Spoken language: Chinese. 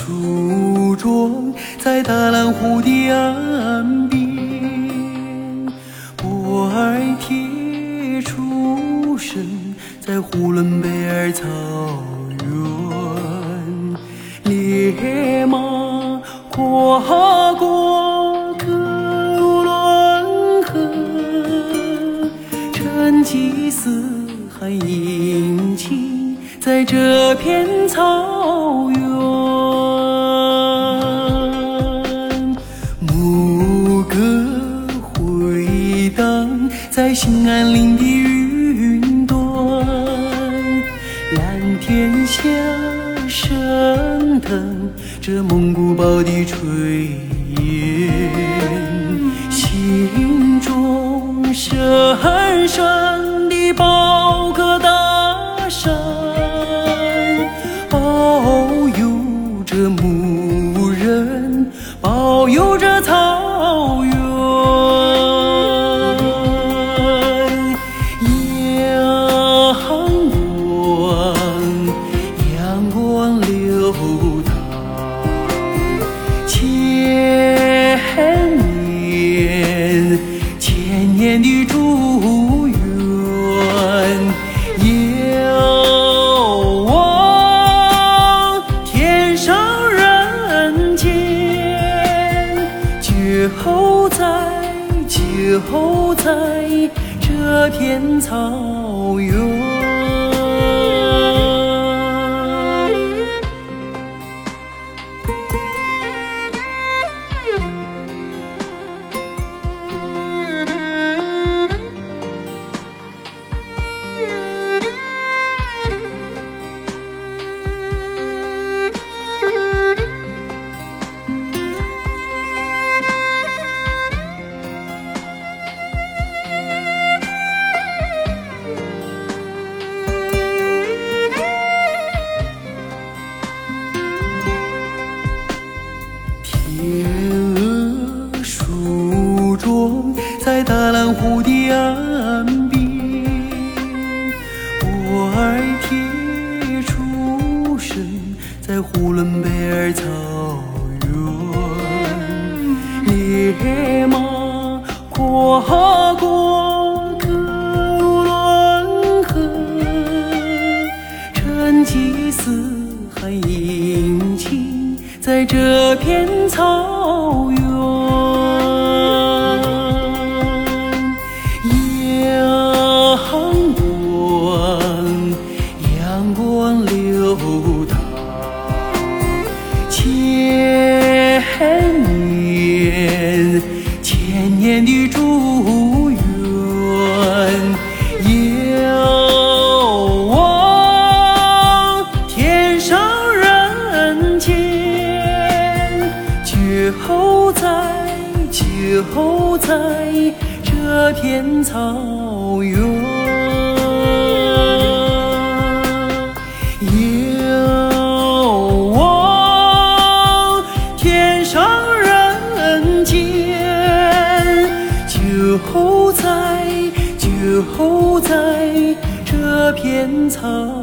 初妆在大蓝湖的岸边我爱铁出生在呼伦贝尔草原烈马跨过克鲁伦河成吉思汗凝聚在这片草原。歌回荡在兴安岭的云端，蓝天下升腾着蒙古包的炊烟，心中深深在这片草原。湖的岸边，我儿铁出生在呼伦贝尔草原，烈马跨过克伦河，成吉思汗迎亲在这片草流淌，千年，千年的祝愿，遥望天上人间，就在就在这片草原。就在就在这片草。